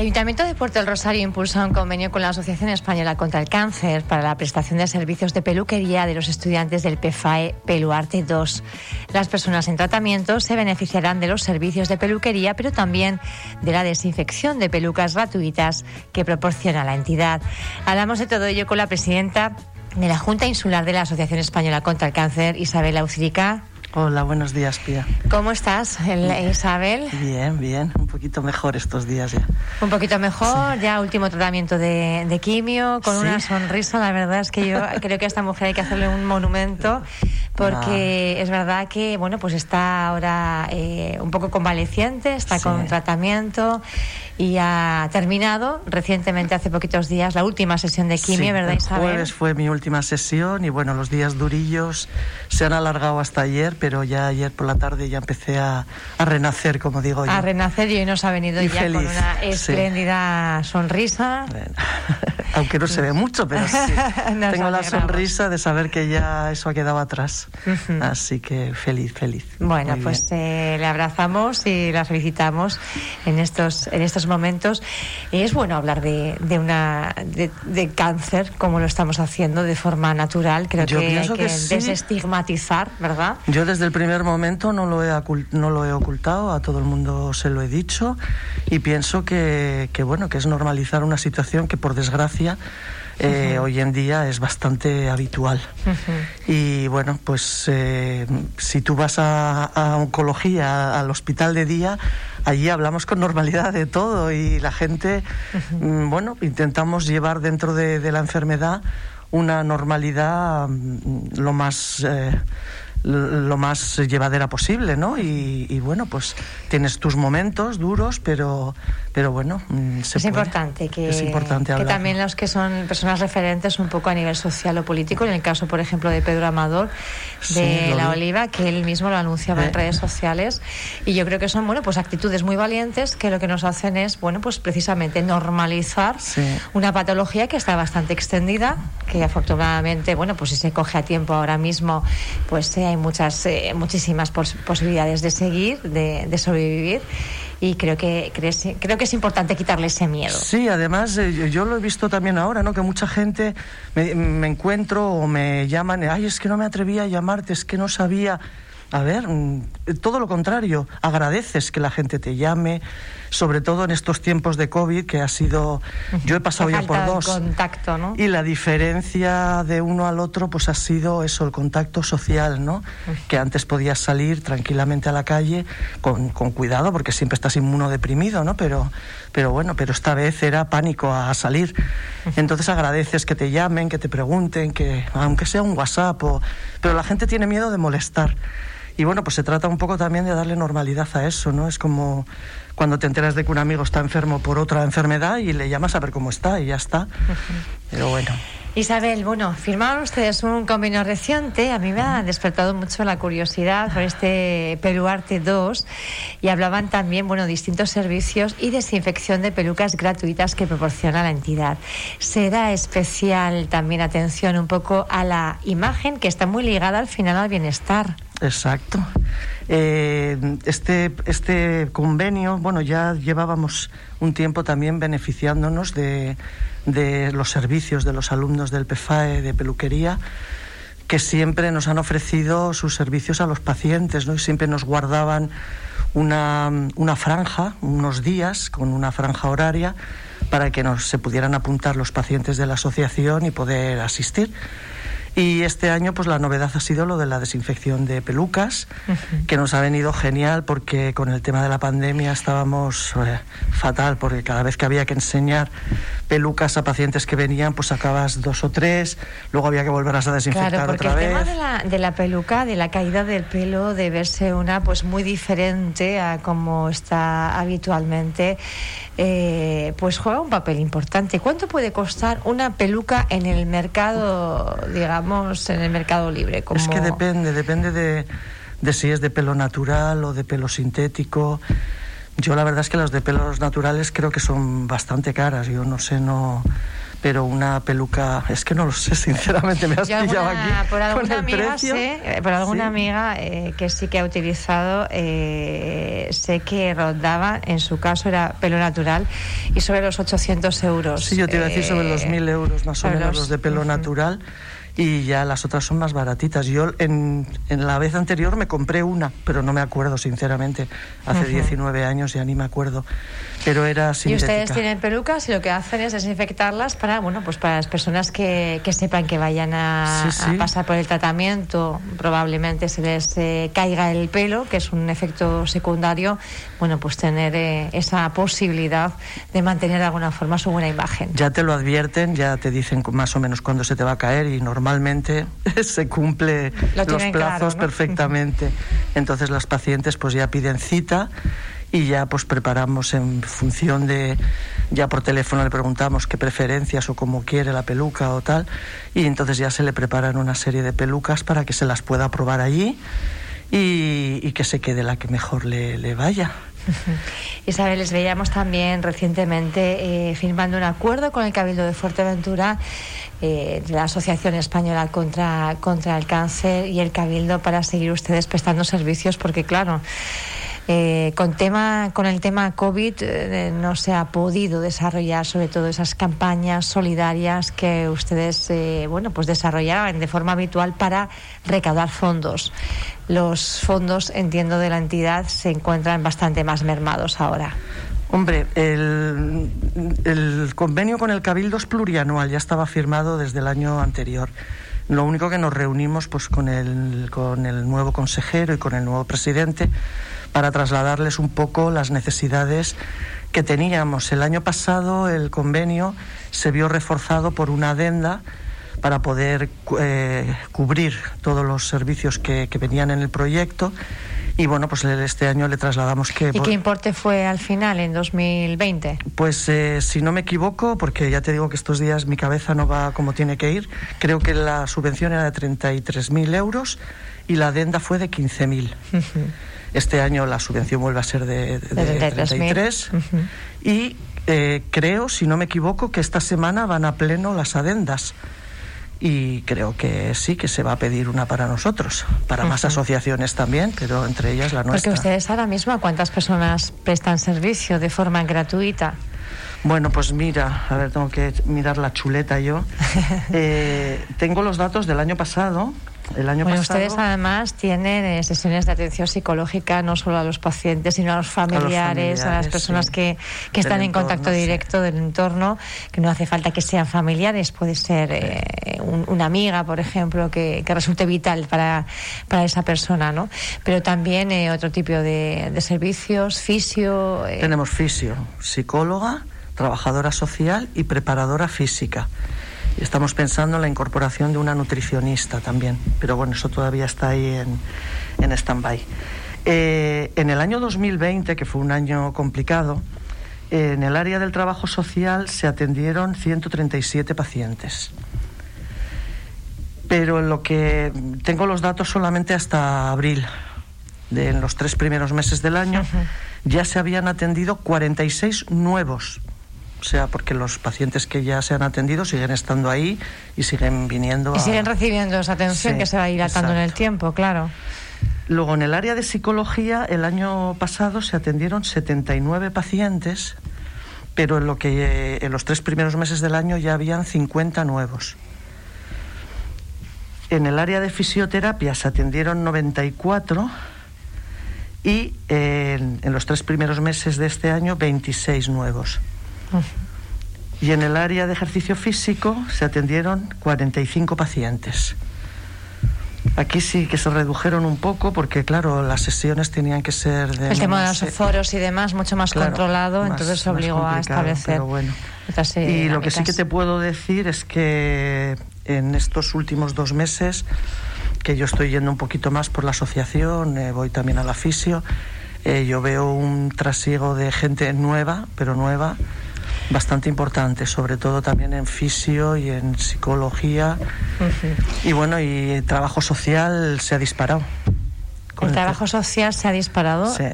Ayuntamiento de Puerto del Rosario impulsa un convenio con la Asociación Española contra el Cáncer para la prestación de servicios de peluquería de los estudiantes del PFAE Peluarte 2. Las personas en tratamiento se beneficiarán de los servicios de peluquería, pero también de la desinfección de pelucas gratuitas que proporciona la entidad. Hablamos de todo ello con la presidenta de la Junta Insular de la Asociación Española contra el Cáncer, Isabel Auxirica. Hola, buenos días, Pía. ¿Cómo estás, Isabel? Bien, bien, un poquito mejor estos días ya. Un poquito mejor, ya último tratamiento de, quimio, con una sonrisa, la verdad es que yo creo que a esta mujer hay que hacerle un monumento, porque ah. es verdad que, bueno, pues está ahora eh, un poco convaleciente, está con tratamiento y ha terminado recientemente, hace poquitos días, la última sesión de quimio, ¿verdad, Isabel? El jueves fue mi última sesión y bueno, los días durillos se han alargado hasta ayer, pero ya ayer por la tarde ya empecé a, renacer, como digo yo. A renacer y hoy nos ha venido ya con una espléndida sonrisa. Aunque no se ve mucho, pero sí. Tengo la sonrisa de saber que ya eso ha quedado atrás. Así que feliz, feliz. Bueno, pues eh, le abrazamos y la felicitamos en estos, en estos momentos. Es bueno hablar de, de una de, cáncer, como lo estamos haciendo de forma natural. Creo que hay que, desestigmatizar, ¿verdad? Yo desde el primer momento no lo, he no lo he ocultado, a todo el mundo se lo he dicho y pienso que, que bueno, que es normalizar una situación que por desgracia eh, hoy en día es bastante habitual. Y bueno, pues eh, si tú vas a, oncología, al hospital de día, allí hablamos con normalidad de todo y la gente, mm, bueno, intentamos llevar dentro de, la enfermedad una normalidad mm, lo más... Eh, lo más llevadera posible, ¿no? Y, bueno, pues tienes tus momentos duros, pero, pero bueno, mm, es importante que, es importante que también los que son personas referentes un poco a nivel social o político, en el caso, por ejemplo, de Pedro Amador de La Oliva, que él mismo lo anunciaba en eh. redes sociales, y yo creo que son, bueno, pues actitudes muy valientes que lo que nos hacen es, bueno, pues precisamente normalizar una patología que está bastante extendida, que afortunadamente, bueno, pues si se coge a tiempo ahora mismo, pues sea hay muchas, eh, muchísimas posibilidades de seguir, de, sobrevivir y creo que creo que es importante quitarle ese miedo. Sí, además eh, yo, lo he visto también ahora, ¿no? Que mucha gente me, me, encuentro o me llaman, ay, es que no me atrevía a llamarte, es que no sabía. A ver, mm, todo lo contrario, agradeces que la gente te llame, sobre todo en estos tiempos de COVID, que ha sido. Yo he pasado ya por dos. contacto, ¿no? Y la diferencia de uno al otro, pues ha sido eso, el contacto social, ¿no? Que antes podías salir tranquilamente a la calle con, con cuidado, porque siempre estás inmunodeprimido, ¿no? Pero, pero bueno, pero esta vez era pánico a salir. Entonces agradeces que te llamen, que te pregunten, que aunque sea un WhatsApp, o, pero la gente tiene miedo de molestar. Y bueno, pues se trata un poco también de darle normalidad a eso, ¿no? Es como cuando te enteras de que un amigo está enfermo por otra enfermedad y le llamas a ver cómo está y ya está. Pero bueno. Isabel, bueno, firmaron ustedes un convenio reciente. A mí me ha despertado mucho la curiosidad por este Peluarte 2 y hablaban también, bueno, distintos servicios y desinfección de pelucas gratuitas que proporciona la entidad. Se da especial también atención un poco a la imagen que está muy ligada al final al bienestar. Exacto. Eh, este, este convenio, bueno, ya llevábamos un tiempo también beneficiándonos de, de los servicios de los alumnos del PFAE de peluquería que siempre nos han ofrecido sus servicios a los pacientes, ¿no? Y siempre nos guardaban una, una franja, unos días, con una franja horaria, para que nos, se pudieran apuntar los pacientes de la asociación y poder asistir. Y este año, pues la novedad ha sido lo de la desinfección de pelucas, que nos ha venido genial porque con el tema de la pandemia estábamos eh, fatal, porque cada vez que había que enseñar pelucas a pacientes que venían, pues sacabas dos o tres, luego había que volverlas a desinfectar claro, porque otra el tema de la, de la peluca, de la caída del pelo, de verse una pues muy diferente a como está habitualmente, eh, pues juega un papel importante. ¿Cuánto puede costar una peluca en el mercado, digamos? En el mercado libre? Es que depende, depende de, de si es de pelo natural o de pelo sintético. Yo la verdad es que las de pelos naturales creo que son bastante caras. Yo no sé, no, pero una peluca, es que no lo sé, sinceramente, me has pillado aquí. Por alguna con amiga, precio. Sé, por alguna amiga eh, que sí que ha utilizado, eh, sé que rondaba, en su caso era pelo natural, y sobre los 800 euros. Sí, yo te iba a decir sobre los 1.000 eh, euros más o menos los, los de pelo uh -huh. natural y ya las otras son más baratitas. Yo en, en, la vez anterior me compré una, pero no me acuerdo, sinceramente. Hace uh -huh. 19 años ya ni me acuerdo. Pero era sintética. Y ustedes tienen pelucas y lo que hacen es desinfectarlas para, bueno, pues para las personas que, que sepan que vayan a, sí, sí. a, pasar por el tratamiento, probablemente se les eh, caiga el pelo, que es un efecto secundario, bueno, pues tener eh, esa posibilidad de mantener de alguna forma su buena imagen. Ya te lo advierten, ya te dicen más o menos cuándo se te va a caer y normalmente se cumple lo los plazos claro, ¿no? perfectamente. Entonces las pacientes pues ya piden cita y ya pues preparamos en función de ya por teléfono le preguntamos qué preferencias o cómo quiere la peluca o tal y entonces ya se le preparan una serie de pelucas para que se las pueda probar allí y, y que se quede la que mejor le, le vaya. Isabel, les veíamos también recientemente eh, firmando un acuerdo con el Cabildo de Fuerteventura, eh, de la Asociación Española contra, contra el Cáncer y el Cabildo para seguir ustedes prestando servicios, porque claro, eh, con, tema, con el tema COVID eh, no se ha podido desarrollar sobre todo esas campañas solidarias que ustedes eh, bueno, pues desarrollaban de forma habitual para recaudar fondos. Los fondos, entiendo, de la entidad se encuentran bastante más mermados ahora. Hombre, el, convenio con el Cabildo es plurianual, ya estaba firmado desde el año anterior. Lo único que nos reunimos pues con el, con el nuevo consejero y con el nuevo presidente para trasladarles un poco las necesidades que teníamos. El año pasado el convenio se vio reforzado por una adenda para poder eh, cubrir todos los servicios que, venían en el proyecto y bueno, pues este año le trasladamos que... ¿Y qué importe fue al final en 2020? Pues eh, si no me equivoco, porque ya te digo que estos días mi cabeza no va como tiene que ir, creo que la subvención era de 33.000 euros y la adenda fue de 15.000. Uh -huh. Este año la subvención vuelve a ser de, de, de 33 uh -huh. y eh, creo, si no me equivoco, que esta semana van a pleno las adendas y creo que sí que se va a pedir una para nosotros, para uh -huh. más asociaciones también, pero entre ellas la nuestra. Porque ustedes ahora mismo, ¿a cuántas personas prestan servicio de forma gratuita? Bueno, pues mira, a ver, tengo que mirar la chuleta yo. eh, tengo los datos del año pasado. El año bueno, pasado... ustedes además tienen eh, sesiones de atención psicológica no solo a los pacientes, sino a los familiares, a, los familiares, a las personas sí. que, que están en contacto directo sí. del entorno, que no hace falta que sean familiares, puede ser eh, un, una amiga, por ejemplo, que, resulte vital para, para esa persona, ¿no? Pero también eh, otro tipo de, servicios, fisio. eh, Tenemos fisio, psicóloga, trabajadora social y preparadora física. Estamos pensando en la incorporación de una nutricionista también, pero bueno, eso todavía está ahí en, en stand-by. Eh, en el año 2020, que fue un año complicado, en el área del trabajo social se atendieron 137 pacientes. Pero en lo que tengo los datos solamente hasta abril, de en los tres primeros meses del año, uh -huh. ya se habían atendido 46 nuevos o sea, porque los pacientes que ya se han atendido siguen estando ahí y siguen viniendo. Y a... siguen recibiendo esa atención sí, que se va dilatando en el tiempo, claro. Luego, en el área de psicología, el año pasado se atendieron 79 pacientes, pero en, lo que, en los tres primeros meses del año ya habían 50 nuevos. En el área de fisioterapia se atendieron 94 y eh, en, en los tres primeros meses de este año 26 nuevos. Y en el área de ejercicio físico se atendieron 45 pacientes. Aquí sí que se redujeron un poco porque, claro, las sesiones tenían que ser de... El tema de los foros y demás mucho más claro, controlado, más, entonces obligó a establecer... Bueno. Y lo que sí que te puedo decir es que en estos últimos dos meses, que yo estoy yendo un poquito más por la asociación, eh, voy también a la fisio, eh, yo veo un trasiego de gente nueva, pero nueva, bastante importante, sobre todo también en fisio y en psicología. Uh -huh. Y bueno, y el trabajo social se ha disparado. El, el trabajo social se ha disparado. Sí.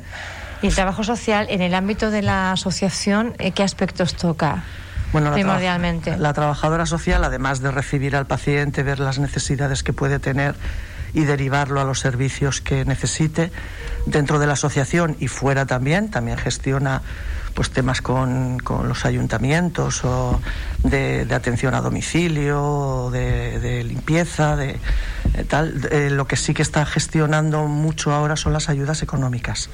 Y el trabajo social en el ámbito de la asociación, ¿qué aspectos toca? Bueno, primordialmente. la trabajadora social, además de recibir al paciente, ver las necesidades que puede tener y derivarlo a los servicios que necesite dentro de la asociación y fuera también, también gestiona pues temas con, los ayuntamientos o de, atención a domicilio, de, limpieza, de, tal. Eh, lo que sí que está gestionando mucho ahora son las ayudas económicas.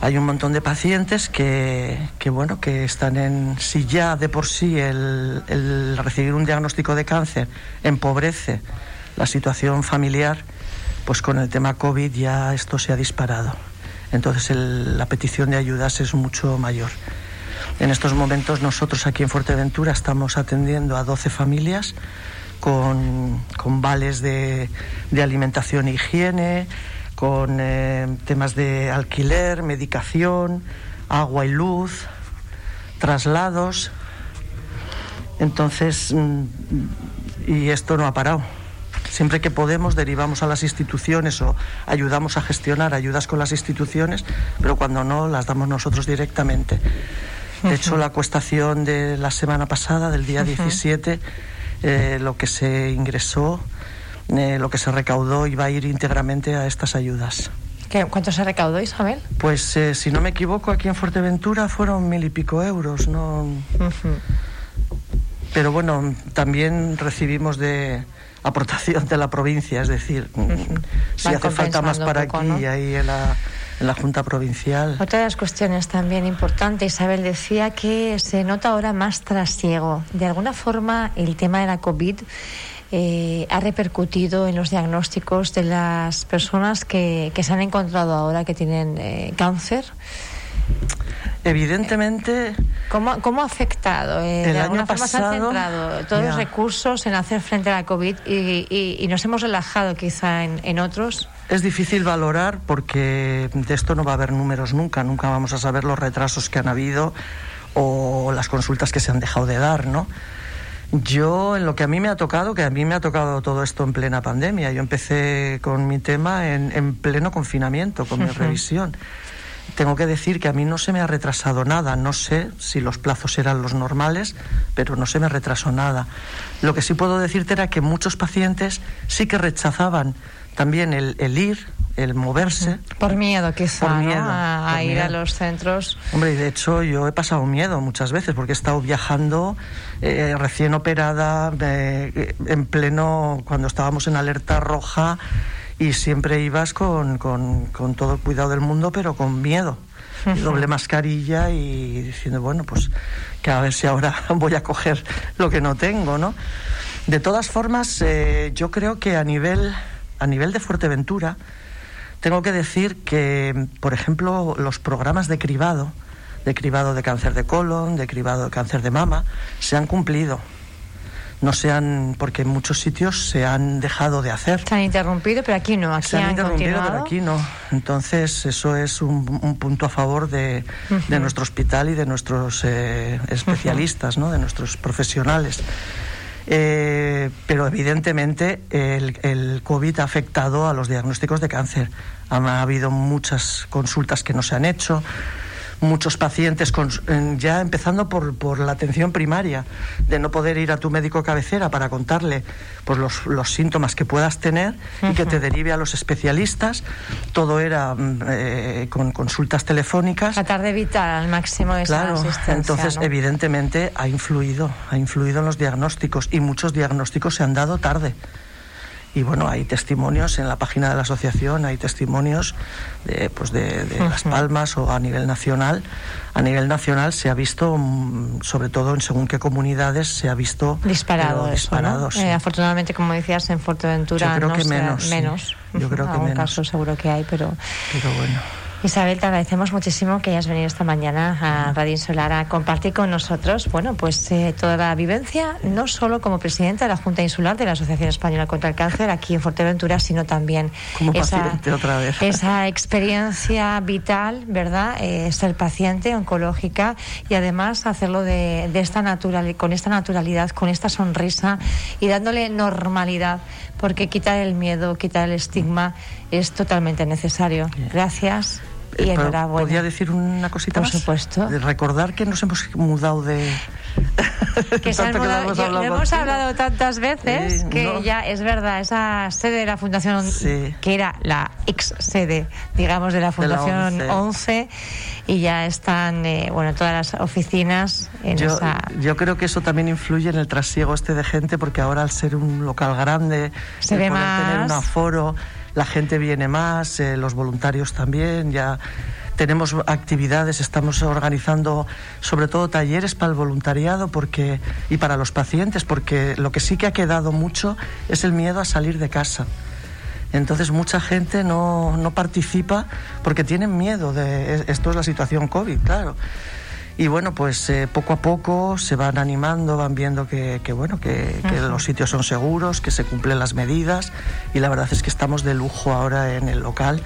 Hay un montón de pacientes que, que, bueno, que están en, si ya de por sí el, recibir un diagnóstico de cáncer empobrece la situación familiar, pues con el tema COVID ya esto se ha disparado entonces la petición de ayudas es mucho mayor. En estos momentos nosotros aquí en Fuerteventura estamos atendiendo a 12 familias con, vales de, alimentación e higiene, con eh, temas de alquiler, medicación, agua y luz, traslados. Entonces, mm, y esto no ha parado. Siempre que podemos derivamos a las instituciones o ayudamos a gestionar ayudas con las instituciones, pero cuando no las damos nosotros directamente. De hecho, la cuestación de la semana pasada, del día 17, eh, lo que se ingresó, eh, lo que se recaudó iba a ir íntegramente a estas ayudas. ¿Cuánto se recaudó, Isabel? Pues eh, si no me equivoco, aquí en Fuerteventura fueron mil y pico euros, ¿no? Pero bueno, también recibimos de, aportación de la provincia, es decir, si hace falta más para aquí y ahí en la, en la Junta Provincial. Otra de las cuestiones también importante, Isabel decía que se nota ahora más trasiego. De alguna forma, el tema de la COVID eh, ha repercutido en los diagnósticos de las personas que, que se han encontrado ahora que tienen eh, cáncer. Evidentemente. ¿Cómo, cómo ha afectado? Eh, el de año forma pasado, se han centrado todos los recursos en hacer frente a la COVID y, y, nos hemos relajado quizá en, en, otros. Es difícil valorar porque de esto no va a haber números nunca. Nunca vamos a saber los retrasos que han habido o las consultas que se han dejado de dar, ¿no? Yo, en lo que a mí me ha tocado, que a mí me ha tocado todo esto en plena pandemia. Yo empecé con mi tema en, en pleno confinamiento, con mi revisión tengo que decir que a mí no se me ha retrasado nada. No sé si los plazos eran los normales, pero no se me retrasó nada. Lo que sí puedo decirte era que muchos pacientes sí que rechazaban también el, ir, el moverse. Por miedo, quizá, por miedo, a, ir a los centros. Hombre, y de hecho yo he pasado miedo muchas veces porque he estado viajando eh, recién operada, eh, en pleno, cuando estábamos en alerta roja y siempre ibas con, con, con todo el cuidado del mundo, pero con miedo. doble mascarilla y diciendo, bueno, pues que a ver si ahora voy a coger lo que no tengo, ¿no? De todas formas, eh, yo creo que a nivel, a nivel de Fuerteventura, tengo que decir que, por ejemplo, los programas de cribado, de cribado de cáncer de colon, de cribado de cáncer de mama, se han cumplido no se han, porque en muchos sitios se han dejado de hacer. Se han interrumpido, pero aquí no, aquí se han, interrumpido, pero aquí no. Entonces, eso es un, punto a favor de, nuestro hospital y de nuestros eh, especialistas, ¿no? de nuestros profesionales. Eh, pero evidentemente el, el, COVID ha afectado a los diagnósticos de cáncer. Ha, habido muchas consultas que no se han hecho, muchos pacientes, con, ya empezando por, por, la atención primaria, de no poder ir a tu médico cabecera para contarle pues, los, los síntomas que puedas tener y que te derive a los especialistas. Todo era mm, eh, con consultas telefónicas. Tratar de evitar al máximo esa claro, Entonces, evidentemente, ha influido, ha influido en los diagnósticos y muchos diagnósticos se han dado tarde. Y bueno, hay testimonios en la página de la asociación, hay testimonios de, pues de, Las Palmas o a nivel nacional. A nivel nacional se ha visto, mm, sobre todo en según qué comunidades, se ha visto disparado. Eh, afortunadamente, como decías, en Fuerteventura Yo creo que menos. menos. Yo creo que menos. caso seguro que hay, pero. Pero bueno. Isabel, te agradecemos muchísimo que hayas venido esta mañana a Radio Insular a compartir con nosotros, bueno, pues eh, toda la vivencia, no solo como presidenta de la Junta Insular de la Asociación Española contra el Cáncer aquí en Fuerteventura, sino también como esa, otra vez. esa experiencia vital, ¿verdad? Eh, ser paciente oncológica y además hacerlo de, esta natural, con esta naturalidad, con esta sonrisa y dándole normalidad, porque quitar el miedo, quitar el estigma es totalmente necesario. Gracias y enhorabuena. ¿Podría decir una cosita Por supuesto. recordar que nos hemos mudado de, que lo hemos, hablado, tantas veces que ya es verdad, esa sede de la Fundación, que era la ex sede, digamos, de la Fundación 11. y ya están, eh, bueno, todas las oficinas en yo, esa... Yo creo que eso también influye en el trasiego este de gente, porque ahora al ser un local grande, se ve más... tener un aforo, la gente viene más, eh, los voluntarios también, ya tenemos actividades, estamos organizando sobre todo talleres para el voluntariado porque, y para los pacientes, porque lo que sí que ha quedado mucho es el miedo a salir de casa. Entonces mucha gente no, no participa porque tienen miedo de esto es la situación COVID, claro. Y bueno, pues eh, poco a poco se van animando, van viendo que, bueno, que, que, los sitios son seguros, que se cumplen las medidas. Y la verdad es que estamos de lujo ahora en el local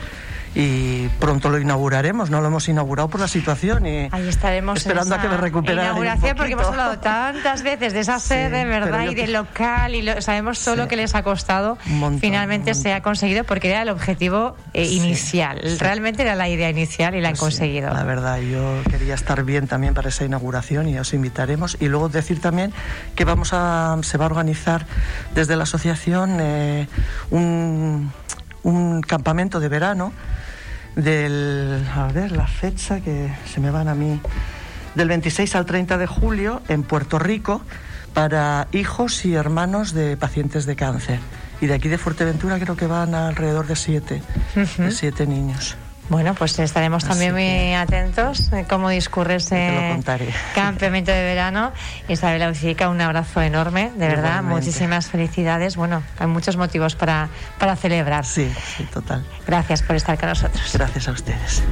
y pronto lo inauguraremos. No lo hemos inaugurado por la situación y Ahí estaremos esperando a que me recupere. Inauguración porque hemos hablado tantas veces de esa sede, ¿verdad? Y del local y sabemos todo lo que les ha costado. Finalmente se ha conseguido porque era el objetivo eh, inicial. Realmente era la idea inicial y la han pues conseguido. la verdad, yo quería estar bien también para esa inauguración y os invitaremos. Y luego decir también que vamos a se va a organizar desde la asociación eh, un, un campamento de verano del, a ver, la fecha que se me van a mí, del 26 al 30 de julio en Puerto Rico para hijos y hermanos de pacientes de cáncer. Y de aquí de Fuerteventura creo que van alrededor de siete, de siete niños. Bueno, pues estaremos también muy atentos a cómo discurre ese campamento de verano. Isabel Aucica, un abrazo enorme, de verdad, muchísimas felicidades. Bueno, hay muchos motivos para, para celebrar. Sí, sí, total. Gracias por estar con nosotros. Gracias a ustedes.